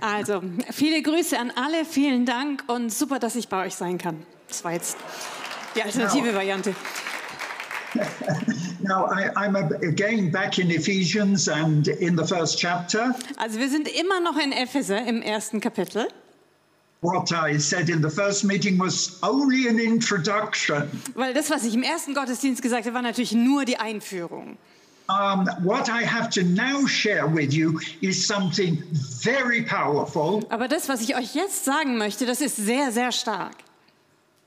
Also, viele Grüße an alle, vielen Dank und super, dass ich bei euch sein kann. Das war jetzt die alternative Variante. Now, I, I'm again back in Ephesians and in the first chapter. Also, wir sind immer noch in Epheser im ersten Kapitel. What I said in the first meeting was only an introduction. Weil das, was ich im ersten Gottesdienst gesagt habe, war natürlich nur die Einführung. Um, what I have to now share with you is something very powerful. Aber das, was ich euch jetzt sagen möchte, das ist sehr, sehr stark.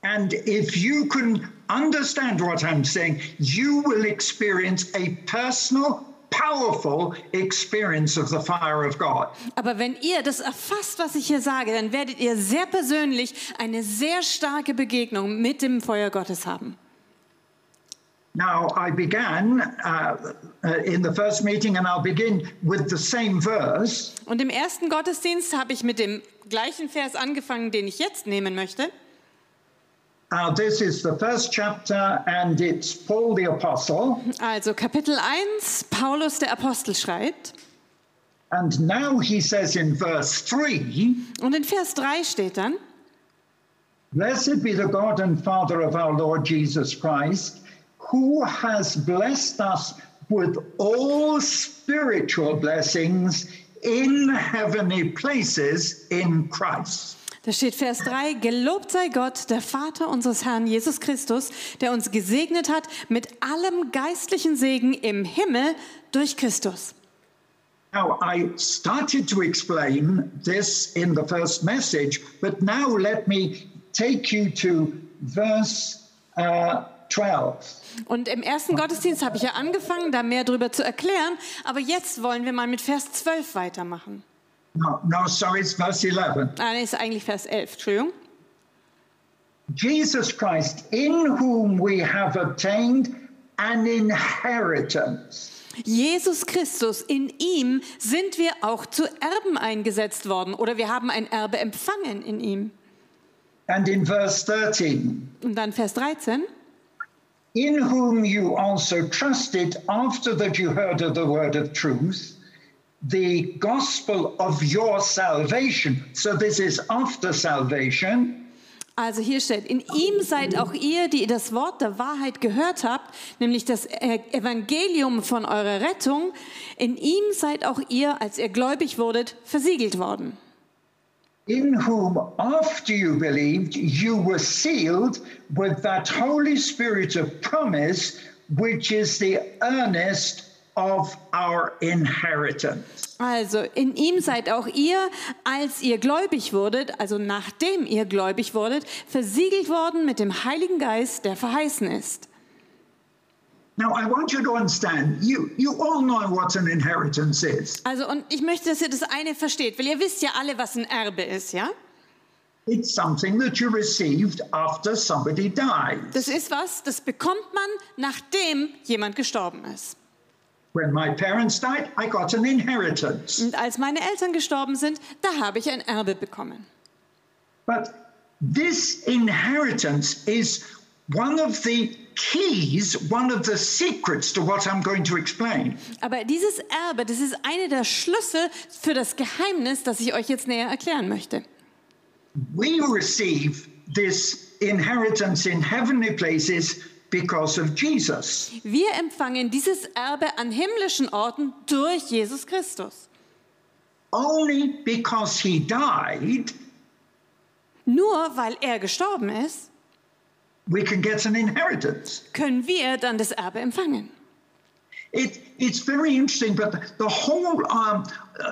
And if you can understand what I'm saying, you will experience a personal, powerful experience of the fire of God. Aber wenn ihr das erfasst, was ich hier sage, dann werdet ihr sehr persönlich eine sehr starke Begegnung mit dem Feuer Gottes haben. Now, I began uh, uh, in the first meeting, and I'll begin with the same verse. Und im ersten Gottesdienst habe ich mit dem gleichen Vers angefangen, den ich jetzt nehmen möchte. Uh, this is the first chapter, and it's Paul the Apostle. Also Kapitel 1, Paulus der Apostel schreibt. And now he says in verse 3 Und in Vers 3 steht dann, Blessed be the God and Father of our Lord Jesus Christ, who has blessed us with all spiritual blessings in heavenly places in Christ. da steht Vers 3, Gelobt sei Gott, der Vater unseres Herrn Jesus Christus, der uns gesegnet hat mit allem geistlichen Segen im Himmel durch Christus. Now, I started to explain this in the first message, but now let me take you to verse uh, 12. Und im ersten Gottesdienst habe ich ja angefangen, da mehr darüber zu erklären, aber jetzt wollen wir mal mit Vers 12 weitermachen. No, no, sorry, it's verse 11. Ah, nee, ist eigentlich Vers 11, Entschuldigung. Jesus Christ, in whom we have obtained an inheritance. Jesus Christus, in ihm sind wir auch zu Erben eingesetzt worden oder wir haben ein Erbe empfangen in ihm. And in verse 13, Und dann Vers 13. in whom you also trusted after that you heard of the word of truth, the gospel of your salvation. So this is after salvation. Also hier steht, in ihm seid auch ihr, die das Wort der Wahrheit gehört habt, nämlich das E- Evangelium von eurer Rettung. In ihm seid auch ihr, als ihr gläubig wurdet, versiegelt worden. In whom, after you believed, you were sealed with that Holy Spirit of promise, which is the earnest of our inheritance. Also in ihm seid auch ihr, als ihr gläubig wurdet, also nachdem ihr gläubig wurdet, versiegelt worden mit dem Heiligen Geist, der verheißen ist. Also und ich möchte, dass ihr das eine versteht, weil ihr wisst ja alle, was ein Erbe ist, ja? It's something that you received after somebody died. Das ist was, das bekommt man, nachdem jemand gestorben ist. When my parents died, I got an inheritance. Und als meine Eltern gestorben sind, da habe ich ein Erbe bekommen. But this inheritance is one of the keys, one of the secrets to what I'm going to explain. Aber dieses Erbe, das ist eine der Schlüssel für das Geheimnis, das ich euch jetzt näher erklären möchte. We receive this inheritance in heavenly places because of Jesus. Wir empfangen dieses Erbe an himmlischen Orten durch Jesus Christus. Only because he died, Nur weil er gestorben ist, we can get an inheritance. können wir dann das Erbe empfangen. It, it's very interesting, but the whole um,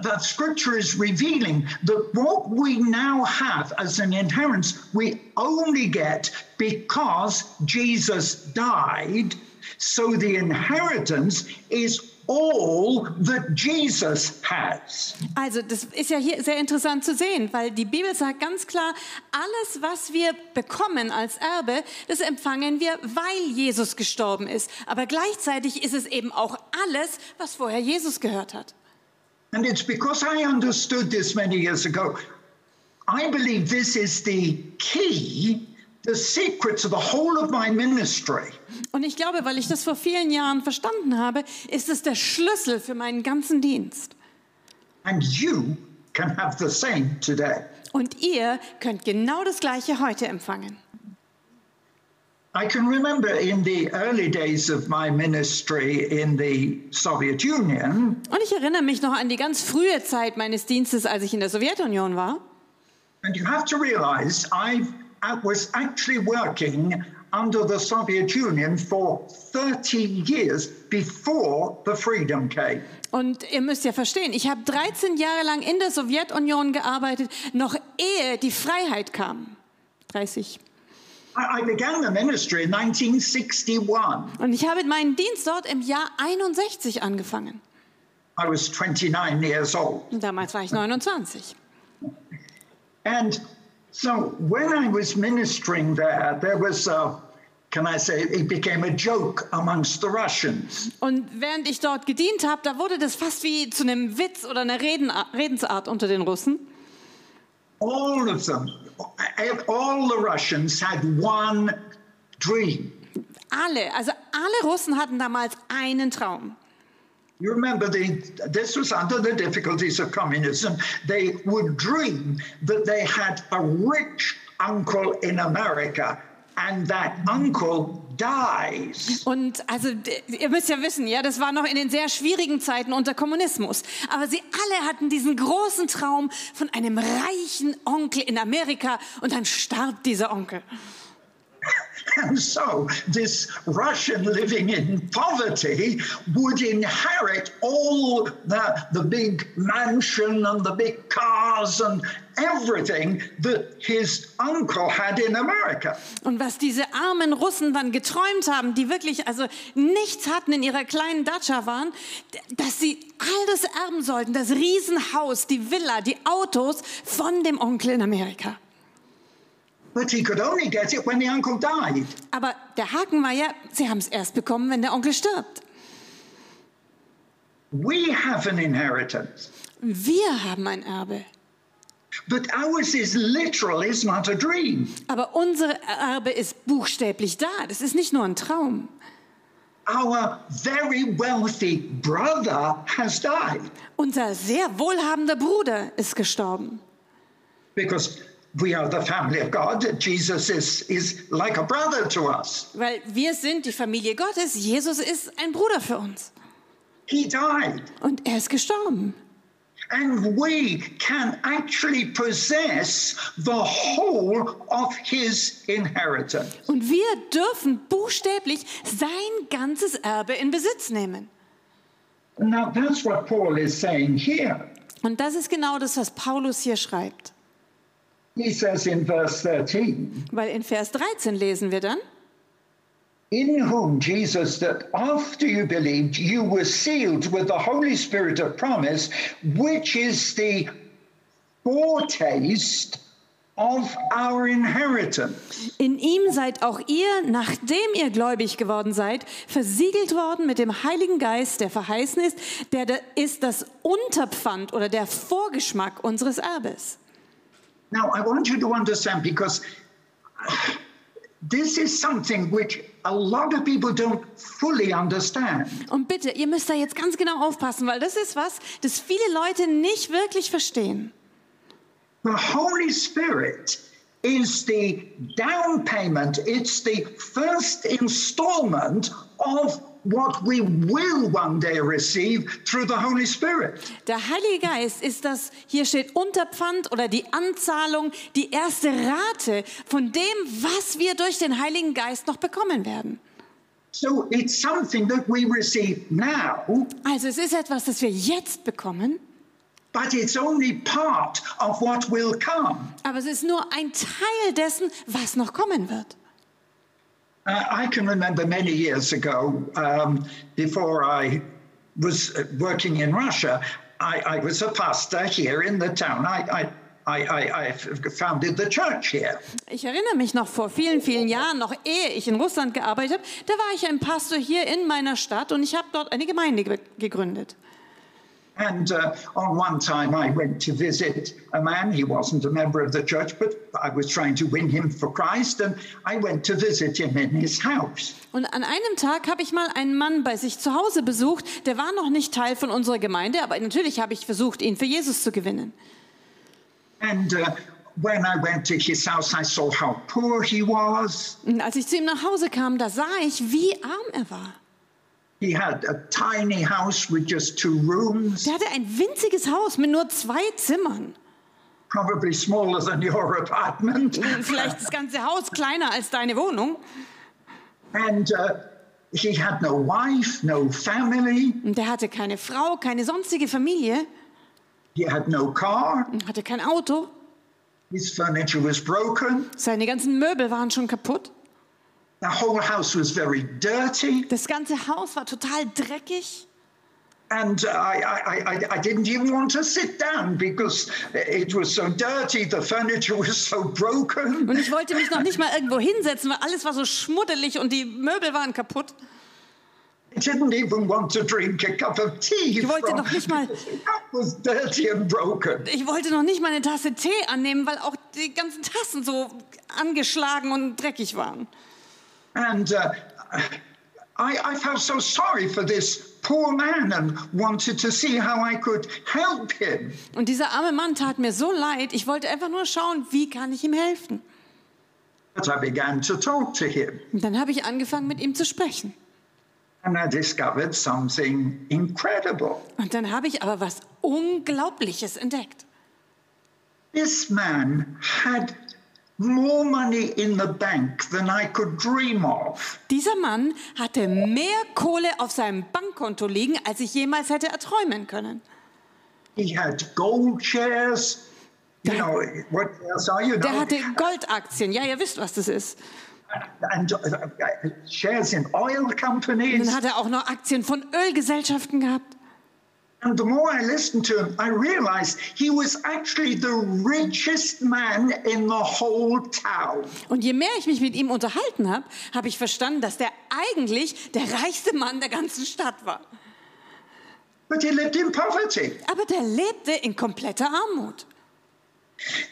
that scripture is revealing that what we now have as an inheritance, we only get because Jesus died. So the inheritance is all that Jesus has. Also das ist ja hier sehr interessant zu sehen, weil die Bibel sagt ganz klar, alles, was wir bekommen als Erbe, das empfangen wir, weil Jesus gestorben ist. Aber gleichzeitig ist es eben auch alles, was vorher Jesus gehört hat. And it's because I understood this many years ago. I believe this is the key the secret to the whole of my ministry Und ich glaube, weil ich das vor vielen Jahren verstanden habe, ist es der Schlüssel für meinen ganzen Dienst. and you can have the same today. Und ihr könnt genau das Gleiche heute empfangen. I can remember in the early days of my ministry in the Soviet Union, Und ich erinnere mich noch an die ganz frühe Zeit meines Dienstes, als ich in der Sowjetunion war. and you have to realize I was actually working under the Soviet Union for 30 years before the freedom came. Und ihr müsst ja verstehen, ich habe 13 Jahre lang in der Sowjetunion gearbeitet, noch ehe die Freiheit kam. 30. I I began the ministry in 1961. Und ich habe meinen Dienst dort im Jahr 61 angefangen. I was 29 years old. Und damals war ich 29. And so when I was ministering there, there was a, can I say, it became a joke amongst the Russians. Und während ich dort gedient habe, da wurde das fast wie zu einem Witz oder einer Reden, Redensart unter den Russen. All of them, all the Russians had one dream. Alle, also alle Russen hatten damals einen Traum. You remember, the, this was under the difficulties of communism. They would dream that they had a rich uncle in America, and that uncle dies. Und also ihr müsst ja wissen, ja, das war noch in den sehr schwierigen Zeiten unter Kommunismus. Aber sie alle hatten diesen großen Traum von einem reichen Onkel in Amerika und dann starb dieser Onkel. And so, this Russian living in poverty would inherit all the, the big mansion and the big cars and everything that his uncle had in America. Und was diese armen Russen dann geträumt haben, die wirklich also nichts hatten in ihrer kleinen Datscha waren, dass sie all das erben sollten, das Riesenhaus, die Villa, die Autos von dem Onkel in Amerika. But he could only get it when the uncle died. Aber der Haken war ja, sie haben es erst bekommen, wenn der Onkel stirbt. We have an inheritance, Wir haben ein Erbe. but ours is literal, is not a dream. Aber unser Erbe ist buchstäblich da. Das ist nicht nur ein Traum. Our very wealthy brother has died Unser sehr wohlhabender Bruder ist gestorben. because we are the family of God. Jesus is, is like a brother to us. Weil wir sind die Familie Gottes. Jesus ist ein Bruder für uns. He died. Und er ist gestorben. And we can actually possess the whole of his inheritance. Und wir dürfen buchstäblich sein ganzes Erbe in Besitz nehmen. Now, that's what Paul is saying here. Und das ist genau das, was Paulus hier schreibt. He says in verse 13, Weil in Vers 13 lesen wir dann, In whom Jesus, that after you believed, you were sealed with the Holy Spirit of promise, which is the foretaste of our inheritance. in ihm seid auch ihr, nachdem ihr gläubig geworden seid, versiegelt worden mit dem Heiligen Geist, der verheißen ist, der ist das Unterpfand oder der Vorgeschmack unseres Erbes. Now, I want you to understand because this is something which a lot of people don't fully understand. Und bitte, ihr müsst da jetzt ganz genau aufpassen, weil das ist was, das viele Leute nicht wirklich verstehen. The Holy Spirit is the down payment, it's the first installment of what we will one day receive through the Holy Spirit. Der Heilige Geist ist das, hier steht Unterpfand oder die Anzahlung, die erste Rate von dem, was wir durch den Heiligen Geist noch bekommen werden. So it's something that we receive now, Also es ist etwas, das wir jetzt bekommen, but it's only part of what will come. aber es ist nur ein Teil dessen, was noch kommen wird. Uh, I can remember many years ago, um, before I was uh, working in Russia, I, I was a pastor here in the town. I, I, I, founded the church here. Ich erinnere mich noch vor vielen, vielen Jahren, noch ehe ich in Russland gearbeitet habe, da war ich ein Pastor hier in meiner Stadt und ich habe dort eine Gemeinde ge- gegründet. And uh, on one time, I went to visit a man. He wasn't a member of the church, but I was trying to win him for Christ. And I went to visit him in his house. Und an einem Tag habe ich mal einen Mann bei sich zu Hause besucht, der war noch nicht Teil von unserer Gemeinde, aber natürlich habe ich versucht, ihn für Jesus zu gewinnen. And uh, when I went to his house, I saw how poor he was. Und als ich zu ihm nach Hause kam, da sah ich, wie arm er war. Der hatte ein winziges Haus mit nur zwei Zimmern. probably smaller than your apartment. Vielleicht das ganze Haus kleiner als deine Wohnung. And uh, he had no wife, no family. Und der hatte keine Frau, keine sonstige Familie, He had no car. hatte kein Auto. His furniture was broken. Seine ganzen Möbel waren schon kaputt. Das ganze Haus war total dreckig. And I, I, I, I didn't even want to sit down because it was so dirty. The furniture was so broken. Und ich wollte mich noch nicht mal irgendwo hinsetzen, weil alles war so schmuddelig und die Möbel waren kaputt. I didn't even want to drink a cup of tea. Ich wollte noch nicht mal- That was dirty and broken. Ich wollte noch nicht mal eine Tasse Tee annehmen, weil auch die ganzen Tassen so angeschlagen und dreckig waren. And uh, I, I felt so sorry for this poor man and wanted to see how I could help him. Und dieser arme Mann tat mir so leid. Ich wollte einfach nur schauen, wie kann ich ihm helfen. But I began to talk to him. Und dann habe ich angefangen, mit ihm zu sprechen. And I discovered something incredible. Und dann habe ich aber was Unglaubliches entdeckt. This man had Dieser Mann hatte mehr Kohle auf seinem Bankkonto liegen, als ich jemals hätte erträumen können. He had gold shares. You know, what else are you? Der hatte Goldaktien. Ja, ihr wisst, was das ist. And uh, shares in oil Und companies. dann hat er auch noch Aktien von Ölgesellschaften gehabt. And the more I listened to him, I realized he was actually the richest man in the whole town. Und je mehr ich mich mit ihm unterhalten habe, habe ich verstanden, dass der eigentlich der reichste Mann der ganzen Stadt war. But he lived in poverty. Aber der lebte in kompletter Armut.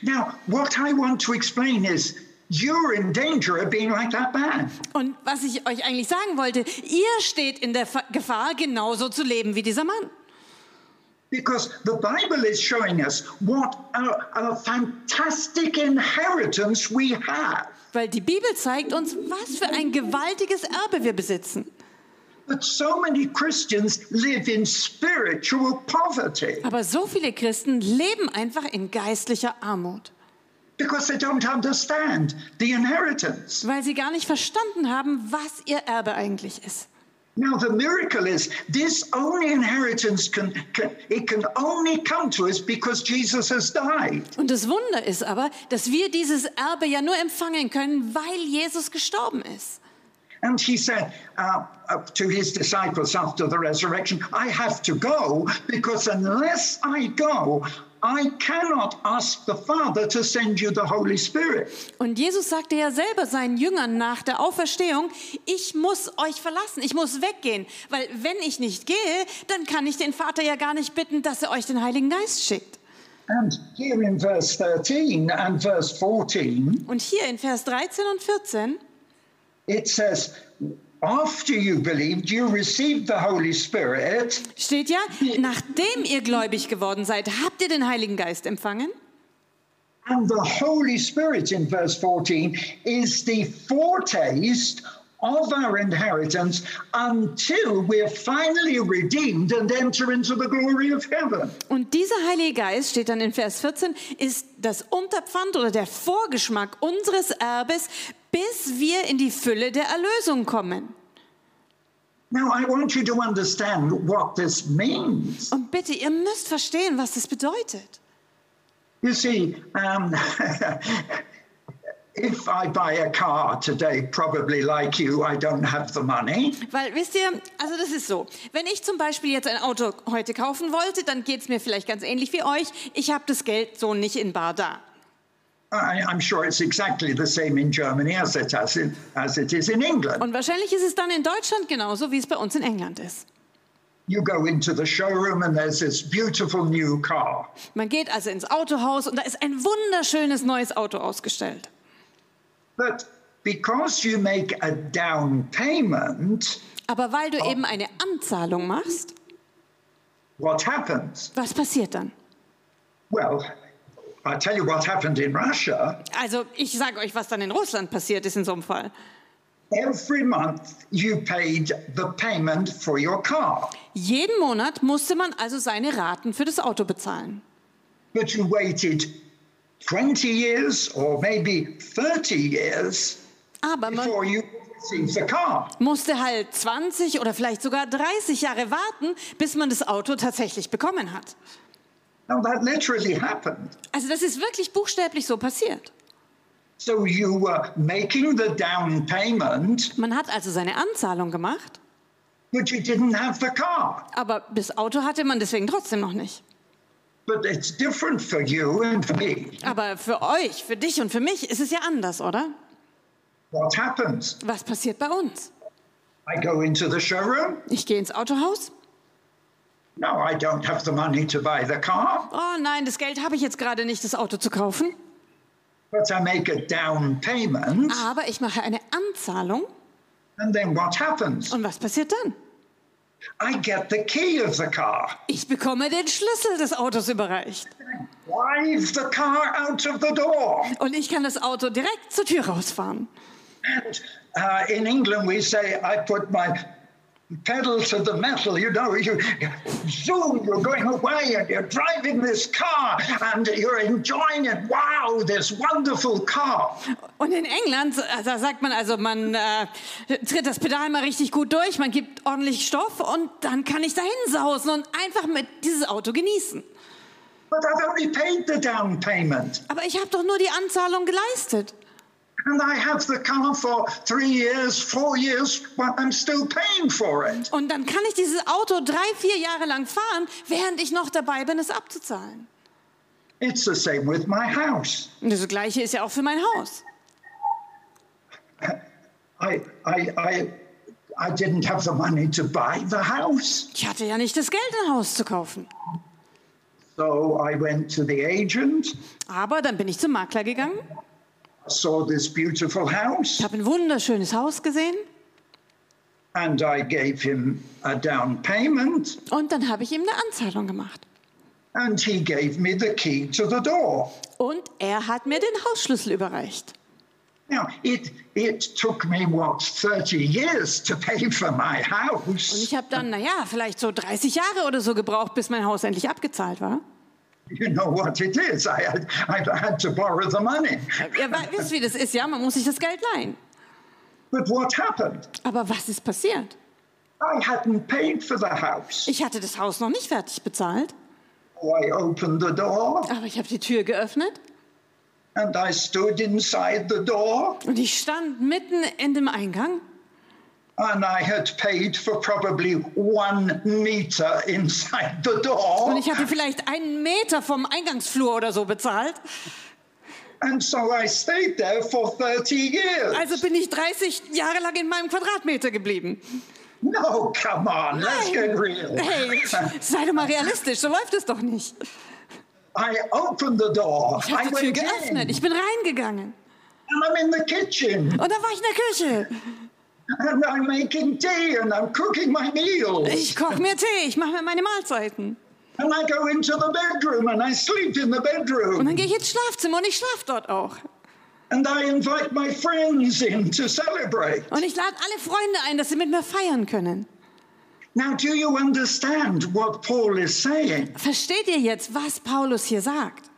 Now, what I want to explain is you're in danger of being like that man. Und was ich euch eigentlich sagen wollte, ihr steht in der Fa- Gefahr, genauso zu leben wie dieser Mann. Because the Bible is showing us what a, a fantastic inheritance we have. Weil die Bibel zeigt uns, was für ein gewaltiges Erbe wir besitzen. But so many Christians live in spiritual poverty Aber so viele Christen leben einfach in geistlicher Armut, because they don't understand the inheritance. weil sie gar nicht verstanden haben, was ihr Erbe eigentlich ist. Now the miracle is this only inheritance can, can it can only come to us because Jesus has died. Und das Wunder ist aber, dass wir dieses Erbe ja nur empfangen können, weil Jesus gestorben ist. And he said uh, uh, to his disciples after the resurrection, I have to go because unless I go, I cannot ask the Father to send you the Holy Spirit. Und Jesus sagte ja selber seinen Jüngern nach der Auferstehung, ich muss euch verlassen, ich muss weggehen, weil wenn ich nicht gehe, dann kann ich den Vater ja gar nicht bitten, dass er euch den Heiligen Geist schickt. And here in verse 13 and verse 14, Und hier in Vers 13 und 14 it says, After you believed, you received the Holy Spirit. steht ja, nachdem ihr gläubig geworden seid, habt ihr den Heiligen Geist empfangen. And the Holy Spirit in verse 14 is the foretaste of our inheritance until we're finally redeemed and enter into the glory of heaven. Und dieser Heilige Geist, steht dann in Vers 14, ist das Unterpfand oder der Vorgeschmack unseres Erbes, bis wir in die Fülle der Erlösung kommen. Now, I want you to understand what this means. Und bitte, ihr müsst verstehen, was das bedeutet. You see, um, if I buy a car today, probably like you, I don't have the money. Weil, wisst ihr, also das ist so, wenn ich zum Beispiel jetzt ein Auto heute kaufen wollte, dann geht es mir vielleicht ganz ähnlich wie euch. Ich habe das Geld so nicht in bar da. Und wahrscheinlich ist es dann in Deutschland genauso, wie es bei uns in England ist. You go into the showroom and there's this beautiful new car. Man geht also ins Autohaus und da ist ein wunderschönes neues Auto ausgestellt. But because you make a down payment, Aber weil du eben eine Anzahlung machst, what happens? was passiert dann? Well, Also ich sage euch, was dann in Russland passiert ist in so einem Fall. Every month you paid the payment for your car, Jeden Monat musste man also seine Raten für das Auto bezahlen. but you waited 20 years or maybe 30 years Aber man before you the car. musste halt 20 oder vielleicht sogar 30 Jahre warten, bis man das Auto tatsächlich bekommen hat. Now that literally happened. Also das ist wirklich buchstäblich so passiert. So you were making the down payment, Man hat also seine Anzahlung gemacht, but you didn't have the car. aber das Auto hatte man deswegen trotzdem noch nicht. But it's different for you and for me. Aber für euch, für dich und für mich ist es ja anders, oder? What happens? Was passiert bei uns? I go into the showroom. Ich gehe ins Autohaus. No, I don't have the money to buy the car, Oh nein, das Geld habe ich jetzt gerade nicht, das Auto zu kaufen. but I make a down payment. Aber ich mache eine Anzahlung. And then what happens? Und was passiert dann? I get the key of the car. Ich bekomme den Schlüssel des Autos überreicht. Drive the car out of the door. Und ich kann das Auto direkt zur Tür rausfahren. And uh, in England, we say, I put my pedal to the metal. You know, you zoom, you're going away and you're driving this car and you're enjoying it. Wow, this wonderful car. Und in England, äh, da sagt man also, man äh, tritt das Pedal mal richtig gut durch, man gibt ordentlich Stoff und dann kann ich dahin sausen und einfach mit dieses Auto genießen. But I've only paid the down payment. Aber ich habe doch nur die Anzahlung geleistet. Und dann kann ich dieses Auto drei, vier Jahre lang fahren, während ich noch dabei bin, es abzuzahlen. It's the same with my house. Und das Gleiche ist ja auch für mein Haus. I, I, I, I didn't have the money to buy the house. Ich hatte ja nicht das Geld, ein Haus zu kaufen. So I went to the agent, Aber dann bin ich zum Makler gegangen, saw this beautiful house, ich habe ein wunderschönes Haus gesehen and I gave him a down payment, und dann habe ich ihm eine Anzahlung gemacht. and he gave me the key to the door. Und er hat mir den Hausschlüssel überreicht. Now, it, it took me, what, 30 years to pay for my Und house. ich habe dann, naja, vielleicht so 30 Jahre oder so gebraucht, bis mein Haus endlich abgezahlt war. You know what it is. I had, I had to borrow the money. We- wisst, wie das ist, ja? Man muss sich das Geld leihen. But what happened? Aber was ist passiert? I hadn't paid for the house. Ich hatte das Haus noch nicht fertig bezahlt, So I opened the door aber ich habe die Tür geöffnet and I stood inside the door und ich stand mitten in dem Eingang and I had paid for probably one meter inside the und ich hatte vielleicht einen Meter vom Eingangsflur oder so bezahlt. And so I stayed there for 30 years. Also bin ich 30 Jahre lang in meinem Quadratmeter geblieben. No, come on, let's get real. Hey, sei doch mal realistisch, so läuft es doch nicht. I opened the door. Ich habe die Tür went in geöffnet, ich bin reingegangen and I'm in the kitchen und dann war ich in der Küche. And I'm making tea and I'm cooking my meals. Ich koche mir Tee, ich mache mir meine Mahlzeiten. And I go into the bedroom and I sleep in the Und bedroom. dann gehe ich ins Schlafzimmer und ich schlafe dort auch. And I invite my friends in to celebrate. Und ich lade alle Freunde ein, dass sie mit mir feiern können. Now, do you understand what Paul is saying? Versteht ihr jetzt, was Paulus hier sagt?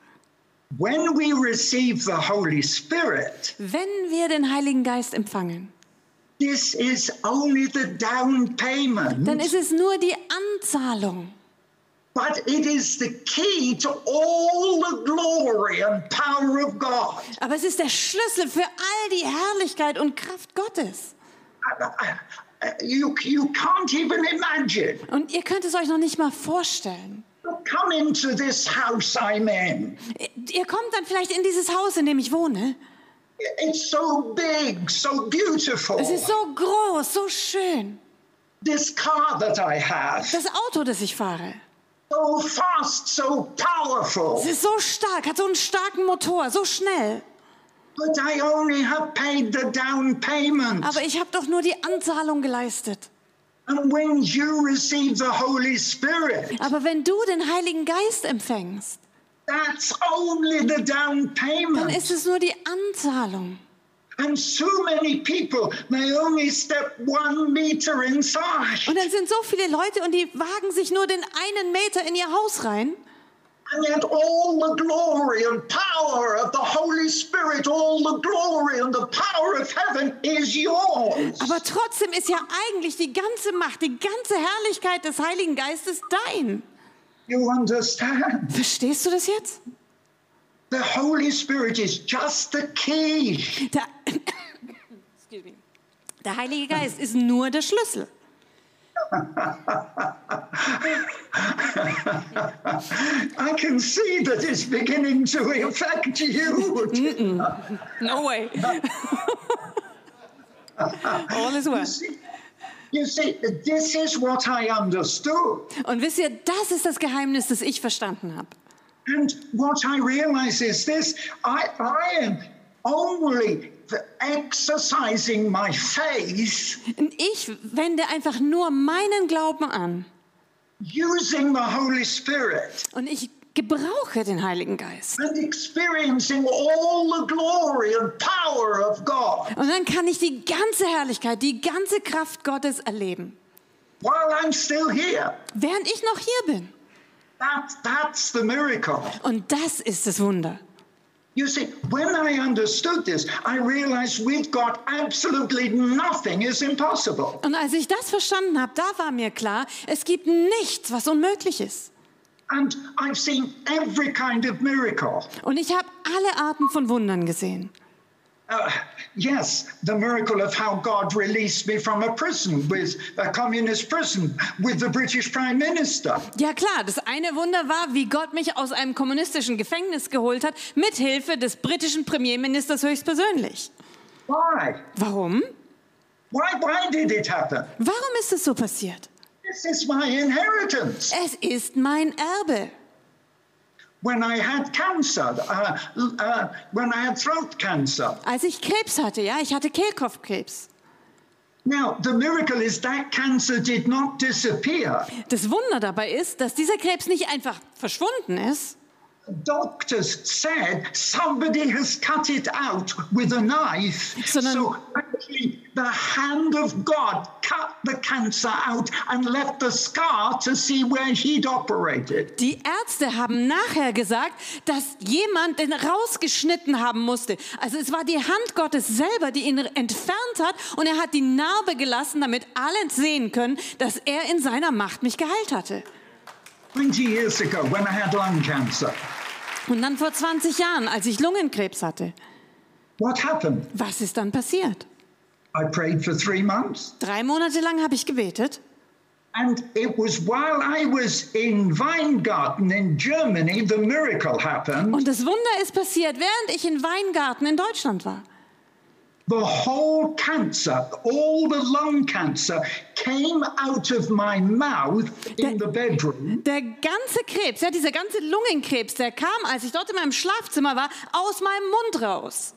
When we receive the Holy Spirit, Wenn wir den Heiligen Geist empfangen, this is only the down payment, dann ist es nur die Anzahlung. but it is the key to all the glory and power of God. Aber es ist der Schlüssel für all die Herrlichkeit und Kraft Gottes. You, you can't even imagine. Und ihr könnt es euch noch nicht mal vorstellen. Come into this house I'm in. Ihr kommt dann vielleicht in dieses Haus, in dem ich wohne. It's so big, so beautiful. Es ist so groß, so schön. this car that I have, Das Auto, das ich fahre, so fast, so powerful, es ist so stark, hat so einen starken Motor, so schnell. but I only have paid the down payment. Aber ich habe doch nur die Anzahlung geleistet. And when you receive the Holy Spirit, Aber wenn du den Heiligen Geist empfängst, that's only the down dann payment. ist es nur die Anzahlung. And so many people, they only step one meter inside. Und dann sind so viele Leute und die wagen sich nur den einen Meter in ihr Haus rein. And yet, all the glory and power of the Holy Spirit, all the glory and the power of heaven is yours. Aber trotzdem ist ja eigentlich die ganze Macht, die ganze Herrlichkeit des Heiligen Geistes dein. You understand? Verstehst du das jetzt? The Holy Spirit is just the key. Der, Excuse me. der Heilige Geist ist nur der Schlüssel. I can see that it's beginning to affect you. No way. All is well. You see, this is what I understood. Und wisst ihr, das ist das Geheimnis, das ich verstanden habe. And what I realize is this I, I am only exercising my faith Und ich wende einfach nur meinen Glauben an. using the Holy Spirit Und ich gebrauche den Heiligen Geist. and experiencing all the glory and power of God Und dann kann ich die ganze Herrlichkeit, die ganze Kraft Gottes erleben. while I'm still here. Während ich noch hier bin. That, that's the miracle. Und das ist das Wunder. You see, when I understood this, I realized with God, absolutely nothing is impossible. Und als ich das verstanden habe, da war mir klar, es gibt nichts, was unmöglich ist. And I've seen every kind of miracle. Und ich habe alle Arten von Wundern gesehen. Uh, yes, the miracle of how God released me from a prison with a communist prison with the British Prime Minister. Ja klar, das eine Wunder war, wie Gott mich aus einem kommunistischen Gefängnis geholt hat, mit Hilfe des britischen Premierministers höchstpersönlich. Why? Warum? Why, why did it happen? Warum ist es so passiert? This is my inheritance. Es ist mein Erbe. When I had cancer, uh, uh, when I had throat cancer. Als ich Krebs hatte, ja, ich hatte Kehlkopfkrebs. Now, the miracle is that cancer did not disappear. Das Wunder dabei ist, dass dieser Krebs nicht einfach verschwunden ist, Doctors said somebody has cut it out with a knife. Sondern- so actually, the hand of God cut the cancer out and left the scar to see where he'd operated. Die Ärzte haben nachher gesagt, dass jemand den rausgeschnitten haben musste. Also es war die Hand Gottes selber, die ihn entfernt hat und er hat die Narbe gelassen, damit alle sehen können, dass er in seiner Macht mich geheilt hatte. 20 years ago, when I had lung cancer, Und dann vor 20 Jahren, als ich Lungenkrebs hatte, what happened? was ist dann passiert? I prayed for three months. Drei Monate lang habe ich gebetet And it was while I was in Weingarten in Germany, the miracle happened. und das Wunder ist passiert, während ich in Weingarten in Deutschland war. The whole cancer, all the lung cancer, came out of my mouth in the bedroom. Der ganze Krebs, ja, dieser ganze Lungenkrebs, der kam, als ich dort in meinem Schlafzimmer war, aus meinem Mund raus.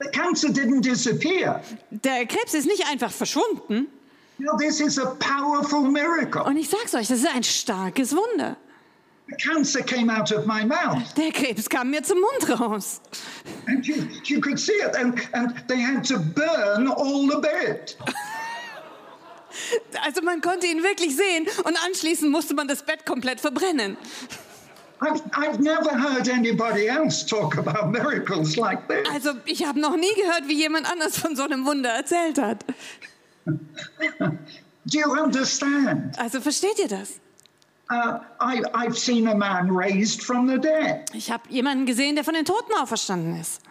The cancer didn't disappear. Der Krebs ist nicht einfach verschwunden. You know, this is a powerful miracle. Und ich sag's euch, das ist ein starkes Wunder. The cancer came out of my mouth. Der Krebs kam mir zum Mund raus. And you, you could see it. And, and they had to burn all the bed. Also man konnte ihn wirklich sehen und anschließend musste man das Bett komplett verbrennen. I've, I've never heard anybody else talk about miracles like this. Also ich habe noch nie gehört, wie jemand anders von so einem Wunder erzählt hat. Do you understand? Also versteht ihr das? Uh, I, I've seen a man raised from the dead. Ich habe jemanden gesehen, der von den Toten auferstanden ist.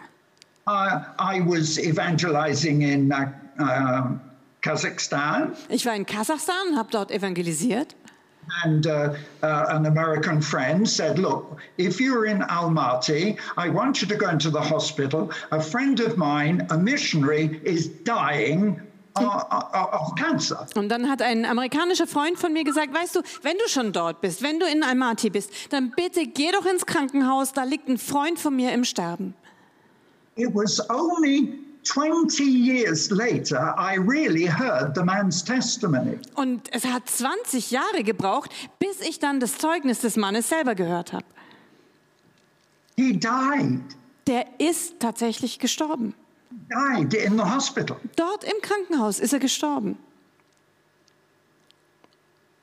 Uh, I was evangelizing in uh, um Kazakhstan, Ich war in Kasachstan und habe dort evangelisiert. and uh, uh, an American friend said, Look, if you're in Almaty, I want you to go into the hospital. A friend of mine, a missionary, is dying uh, uh, of cancer. Und dann hat ein amerikanischer Freund von mir gesagt, weißt du, wenn du schon dort bist, wenn du in Almaty bist, dann bitte geh doch ins Krankenhaus, da liegt ein Freund von mir im Sterben. It was only 20 years later I really heard the man's testimony. Und es hat 20 Jahre gebraucht, bis ich dann das Zeugnis des Mannes selber gehört habe. He died, Der ist tatsächlich gestorben. Died in the hospital. Dort im Krankenhaus ist er gestorben.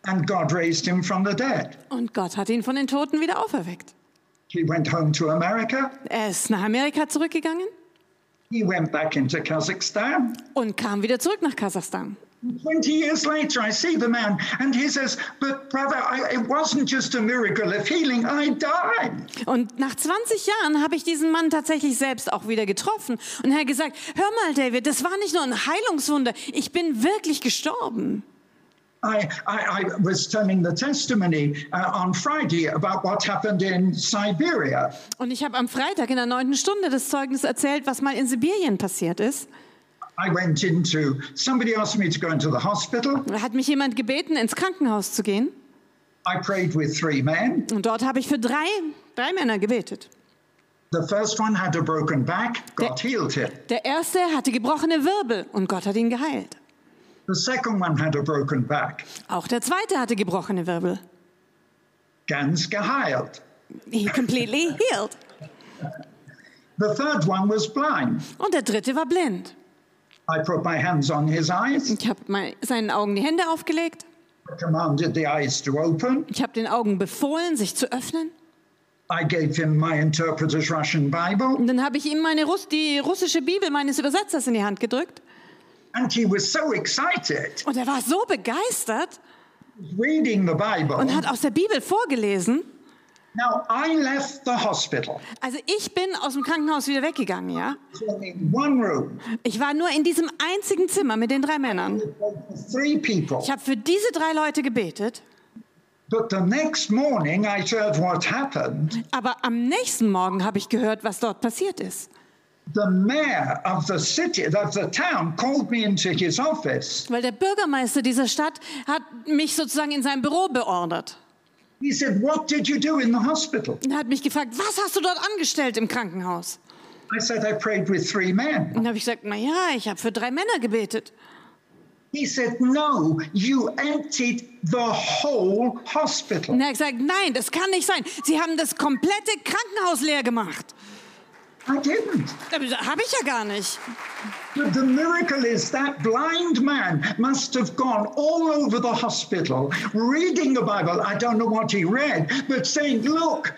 And God raised him from the dead. Und Gott hat ihn von den Toten wieder auferweckt. He went home to America. Er ist nach Amerika zurückgegangen He went back into Kazakhstan. und kam wieder zurück nach Kasachstan. 20 years later, I see the man, and he says, But brother, I, it wasn't just a miracle of healing, I died. Und nach 20 Jahren habe ich diesen Mann tatsächlich selbst auch wieder getroffen und er hat gesagt, hör mal David, das war nicht nur ein Heilungswunder, ich bin wirklich gestorben. I, I, I was telling the testimony uh, on Friday about what happened in Siberia. Und ich habe am Freitag in der neunten Stunde das Zeugnis erzählt, was mal in Sibirien passiert ist. I went into, somebody asked me to go into the hospital. Hat mich jemand gebeten, ins Krankenhaus zu gehen. I prayed with three men. Und dort habe ich für drei, drei Männer gebetet. The first one had a broken back, God healed him. Der erste hatte gebrochene Wirbel und Gott hat ihn geheilt. The second one had a broken back, Auch der zweite hatte gebrochene Wirbel. ganz geheilt. He completely healed. The third one was blind. Und der dritte war blind. I put my hands on his eyes, Ich habe seinen Augen die Hände aufgelegt. commanded the eyes to open. Ich habe den Augen befohlen, sich zu öffnen. I gave him my interpreter's Russian Bible, Und dann habe ich ihm meine Russ die russische Bibel meines Übersetzers in die Hand gedrückt. and he was so excited, Und er war so begeistert reading the Bible. und hat aus der Bibel vorgelesen. Now, I left the hospital. Also ich bin aus dem Krankenhaus wieder weggegangen, ja. One room, Ich war nur in diesem einzigen Zimmer mit den drei Männern. three people. Ich habe für diese drei Leute gebetet. But the next morning, I heard what happened. Aber am nächsten Morgen habe ich gehört, was dort passiert ist. The mayor of the city, of the town, called me into his office. Weil der Bürgermeister dieser Stadt hat mich sozusagen in sein Büro beordert. He said, What did you do in the hospital? Und hat mich gefragt, was hast du dort angestellt im Krankenhaus? I said, I prayed with three men. Und dann habe ich gesagt, na ja, ich habe für drei Männer gebetet. He said, No, you emptied the whole hospital. Und er hat gesagt, nein, das kann nicht sein. Sie haben das komplette Krankenhaus leer gemacht. I didn't. Habe ich ja gar nicht. But the miracle is that blind man must have gone all over the hospital reading the Bible. I don't know what he read, but saying, Look,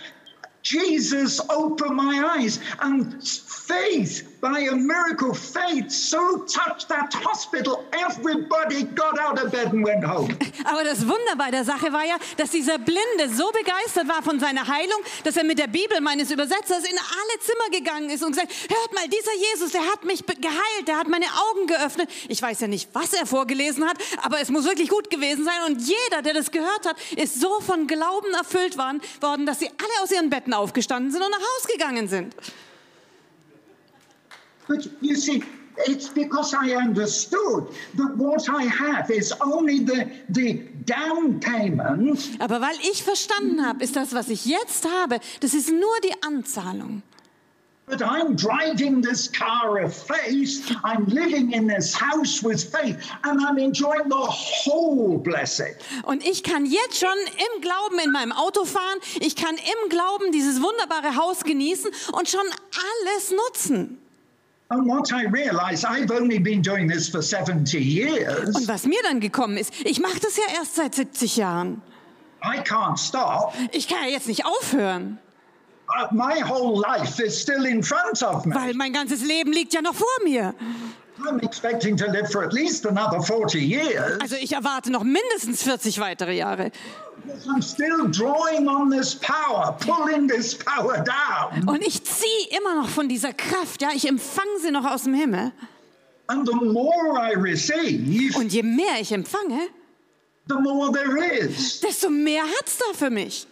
Jesus opened my eyes. And faith, by a miracle, faith so touched that hospital, everybody got out of bed and went home. Aber das Wunder bei der Sache war ja, dass dieser Blinde so begeistert war von seiner Heilung, dass er mit der Bibel meines Übersetzers in alle Zimmer gegangen ist und gesagt, hört mal, dieser Jesus, der hat mich geheilt, der hat meine Augen geöffnet. Ich weiß ja nicht, was er vorgelesen hat, aber es muss wirklich gut gewesen sein. Und jeder, der das gehört hat, ist so von Glauben erfüllt worden dass sie alle aus ihren Betten aufgestanden sind und nach Hause gegangen sind. But you see, it's because I understood that what I have is only the, the down payment Aber weil ich verstanden habe, ist das, was ich jetzt habe, das ist nur die Anzahlung. But I'm driving this car of faith. I'm living in this house with faith, and I'm enjoying the whole blessing. Und ich kann jetzt schon im Glauben in meinem Auto fahren. Ich kann im Glauben dieses wunderbare Haus genießen und schon alles nutzen. Und was mir dann gekommen ist, ich mache das ja erst seit 70 Jahren. I can't stop. Ich kann ja jetzt nicht aufhören, Uh, My whole life is still in front of me. weil mein ganzes Leben liegt ja noch vor mir. I'm expecting to live for at least another 40 years. Also ich erwarte noch mindestens 40 weitere Jahre. I'm still drawing on this power, pulling this power down. Und ich ziehe immer noch von dieser Kraft, ja, ich empfange sie noch aus dem Himmel. And the more I receive, Und je mehr ich empfange, the more there is. desto mehr hat's da für mich.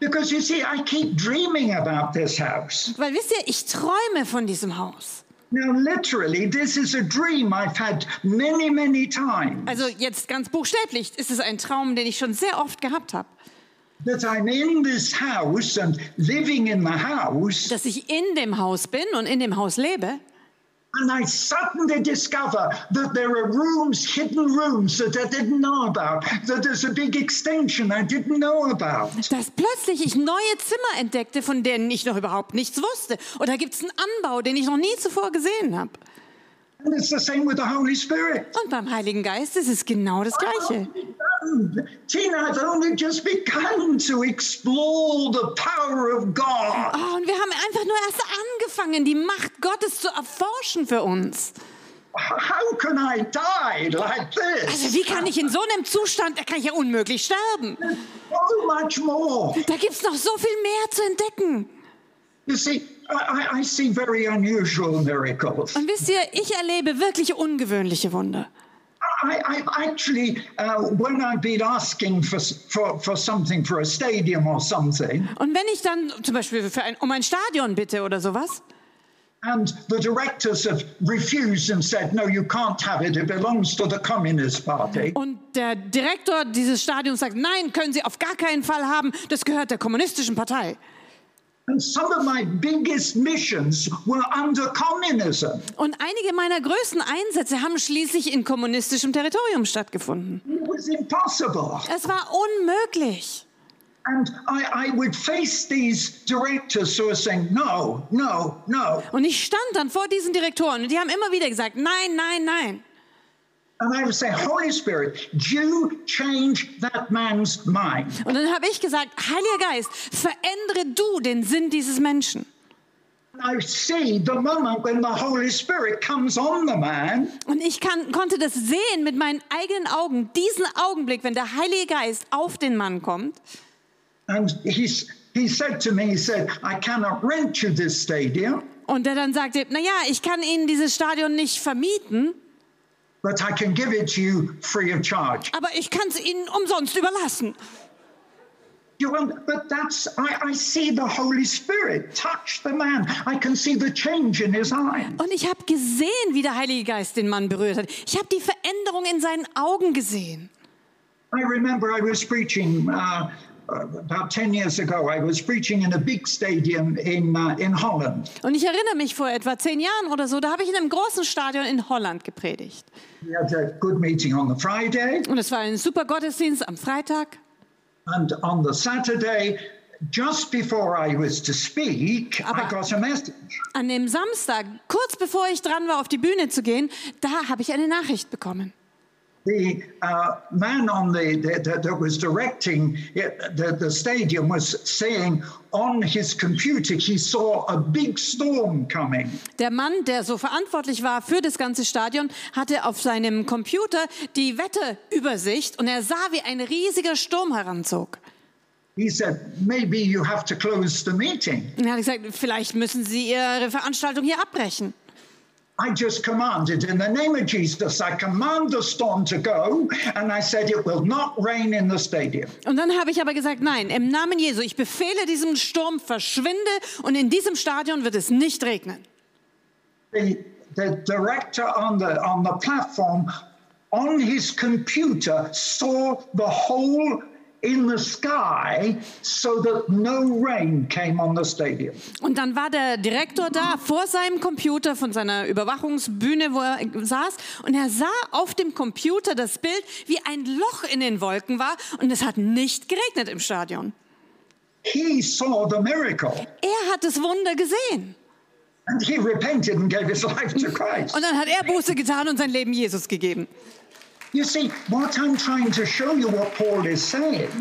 Because you see, I keep dreaming about this house. Weil wisst ihr, ich träume von diesem Haus. Now, literally, this is a dream I've had many, many times. Also jetzt ganz buchstäblich ist es ein Traum, den ich schon sehr oft gehabt habe. That I'm in this house and living in the house, Dass ich in dem Haus bin und in dem Haus lebe. And I suddenly discover that there are rooms, hidden rooms that I didn't know about, that there's a big extension I didn't know about. Dass plötzlich ich neue Zimmer entdeckte, von denen ich noch überhaupt nichts wusste. Oder gibt es einen Anbau, den ich noch nie zuvor gesehen habe. Und beim Heiligen Geist ist es genau das Gleiche. Tina, I've only just begun to explore the power of God. Oh, und wir haben einfach nur erst angefangen, die Macht Gottes zu erforschen für uns. How can I die like Also this? wie kann ich in so einem Zustand, da kann ich ja unmöglich sterben. So much more. Da gibt es noch so viel mehr zu entdecken. You see, I, I- see very unusual miracles. Und wisst ihr, ich erlebe wirklich ungewöhnliche Wunder. I, I actually, uh, when I've been asking for, for, for something for a stadium or something, Und wenn ich dann zum Beispiel ein, um ein Stadion bitte oder sowas, and the directors have refused and said, no, you can't have it, it belongs to the Communist Party. und der Direktor dieses Stadions sagt, nein, können Sie auf gar keinen Fall haben, das gehört der kommunistischen Partei. Und einige meiner größten Einsätze haben schließlich in kommunistischem Territorium stattgefunden. It was impossible. Es war unmöglich. And I, I would face these directors who were saying, no, no, no. Und ich stand dann vor diesen Direktoren und die haben immer wieder gesagt, nein, nein, nein. Und dann habe ich gesagt, Heiliger Geist, verändere du den Sinn dieses Menschen. I see the moment when the Holy Spirit comes on the man, Und ich kann, konnte das sehen mit meinen eigenen Augen, diesen Augenblick, wenn der Heilige Geist auf den Mann kommt. and he's, he said to me, he said, I cannot rent you this stadium, Und der dann sagte, naja, ich kann Ihnen dieses Stadion nicht vermieten, but I can give it to you free of charge. aber ich kann es Ihnen umsonst überlassen. You want, but that's, I, I see the Holy Spirit touch the man. I can see the change in his eyes. Und ich habe gesehen, wie der Heilige Geist den Mann berührt hat. Ich habe die Veränderung in seinen Augen gesehen. I remember I was preaching uh, about 10 years ago. I was preaching in a big stadium in, uh, in Holland. Und ich erinnere mich vor etwa zehn Jahren oder so, da habe ich in einem großen Stadion in Holland gepredigt. We had a good meeting on the Friday, Und es war ein super Gottesdienst am Freitag. and on the Saturday, just before I was to speak, I Aber- got a message. An dem Samstag, kurz bevor ich dran war, auf die Bühne zu gehen, da habe ich eine Nachricht bekommen. The uh, man on the, the, that was directing it, the, the stadium was saying on his computer he saw a big storm coming. Der Mann, der so verantwortlich war für das ganze Stadion, hatte auf seinem Computer die Wetterübersicht und er sah, wie ein riesiger Sturm heranzog. He said, maybe you have to close the meeting. Und er hat gesagt, vielleicht müssen Sie Ihre Veranstaltung hier abbrechen. I just commanded in the name of Jesus, I command the storm to go, and I said it will not rain in the stadium. Und dann habe ich aber gesagt, nein, im Namen Jesu, ich befehle diesem Sturm, verschwinde und in diesem Stadion wird es nicht regnen. The, the director on the on the platform on his computer saw the hole in the sky so that no rain came on the stadium. Und dann war der Direktor da vor seinem Computer von seiner Überwachungsbühne, wo er saß, und er sah auf dem Computer das Bild, wie ein Loch in den Wolken war und es hat nicht geregnet im Stadion. He saw the miracle Er hat das Wunder gesehen. and he repented and gave his life to Christ. Und dann hat er Buße getan und sein Leben Jesus gegeben.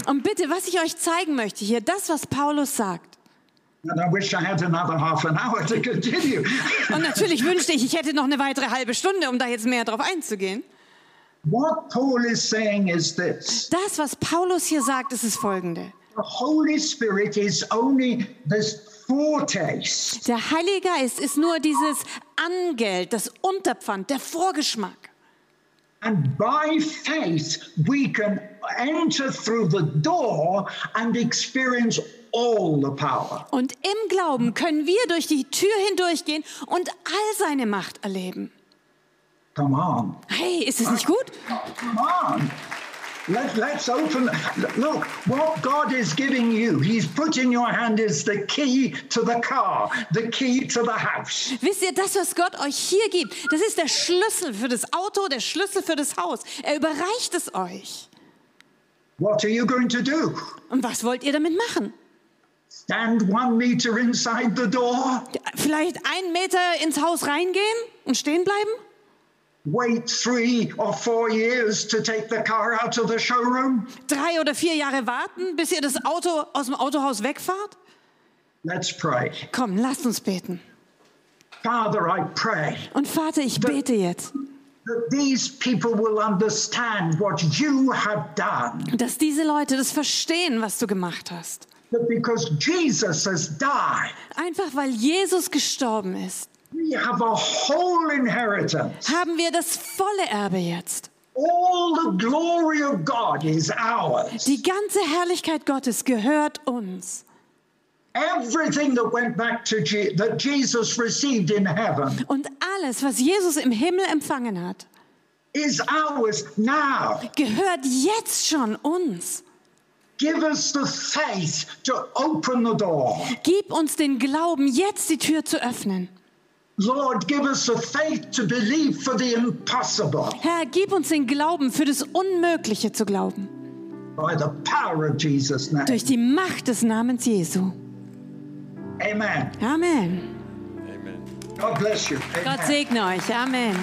Und bitte, was ich euch zeigen möchte hier, das, was Paulus sagt. and I wish I had another half an hour to continue. Und natürlich wünschte ich, ich hätte noch eine weitere halbe Stunde, um da jetzt mehr drauf einzugehen. what Paul is saying is this Das, was Paulus hier sagt, ist das folgende. the Holy Spirit is only this foretaste. Der Heilige Geist ist nur dieses Angeld, das Unterpfand, der Vorgeschmack. And by faith, we can enter through the door and experience all the power. Und im Glauben können wir durch die Tür hindurchgehen und all seine Macht erleben. Come on. Hey, ist es nicht gut? Come on. Let, let's open. Look, what God is giving you, He's put in your hand is the key to the car, the key to the house. Wisst ihr, das, was Gott euch hier gibt, das ist der Schlüssel für das Auto, der Schlüssel für das Haus. Er überreicht es euch. What are you going to do? Und was wollt ihr damit machen? Stand one meter inside the door? Vielleicht einen Meter ins Haus reingehen und stehen bleiben? Wait three or four years to take the car out of the showroom? Drei oder vier Jahre warten, bis ihr das Auto aus dem Autohaus wegfahrt? Let's pray. Komm, lasst uns beten. Father, I pray Und Vater, ich bete jetzt, that these people will understand what you have done. dass diese Leute das verstehen, was du gemacht hast. That because Jesus has died, Einfach weil Jesus gestorben ist, we have a whole inheritance. haben wir das volle Erbe jetzt. All the glory of God is ours. Die ganze Herrlichkeit Gottes gehört uns. Everything that went back to Je- that Jesus received in heaven Und alles, was Jesus im Himmel empfangen hat, is ours now. gehört jetzt schon uns. Give us the faith to open the door. Gib uns den Glauben, jetzt die Tür zu öffnen. Lord, give us the faith to believe for the impossible Herr, gib uns den Glauben, für das Unmögliche zu glauben. by the power of Jesus' name. Durch die Macht des Namens Jesu. Amen. Amen. Amen. God bless you. Gott Amen. segne euch. Amen.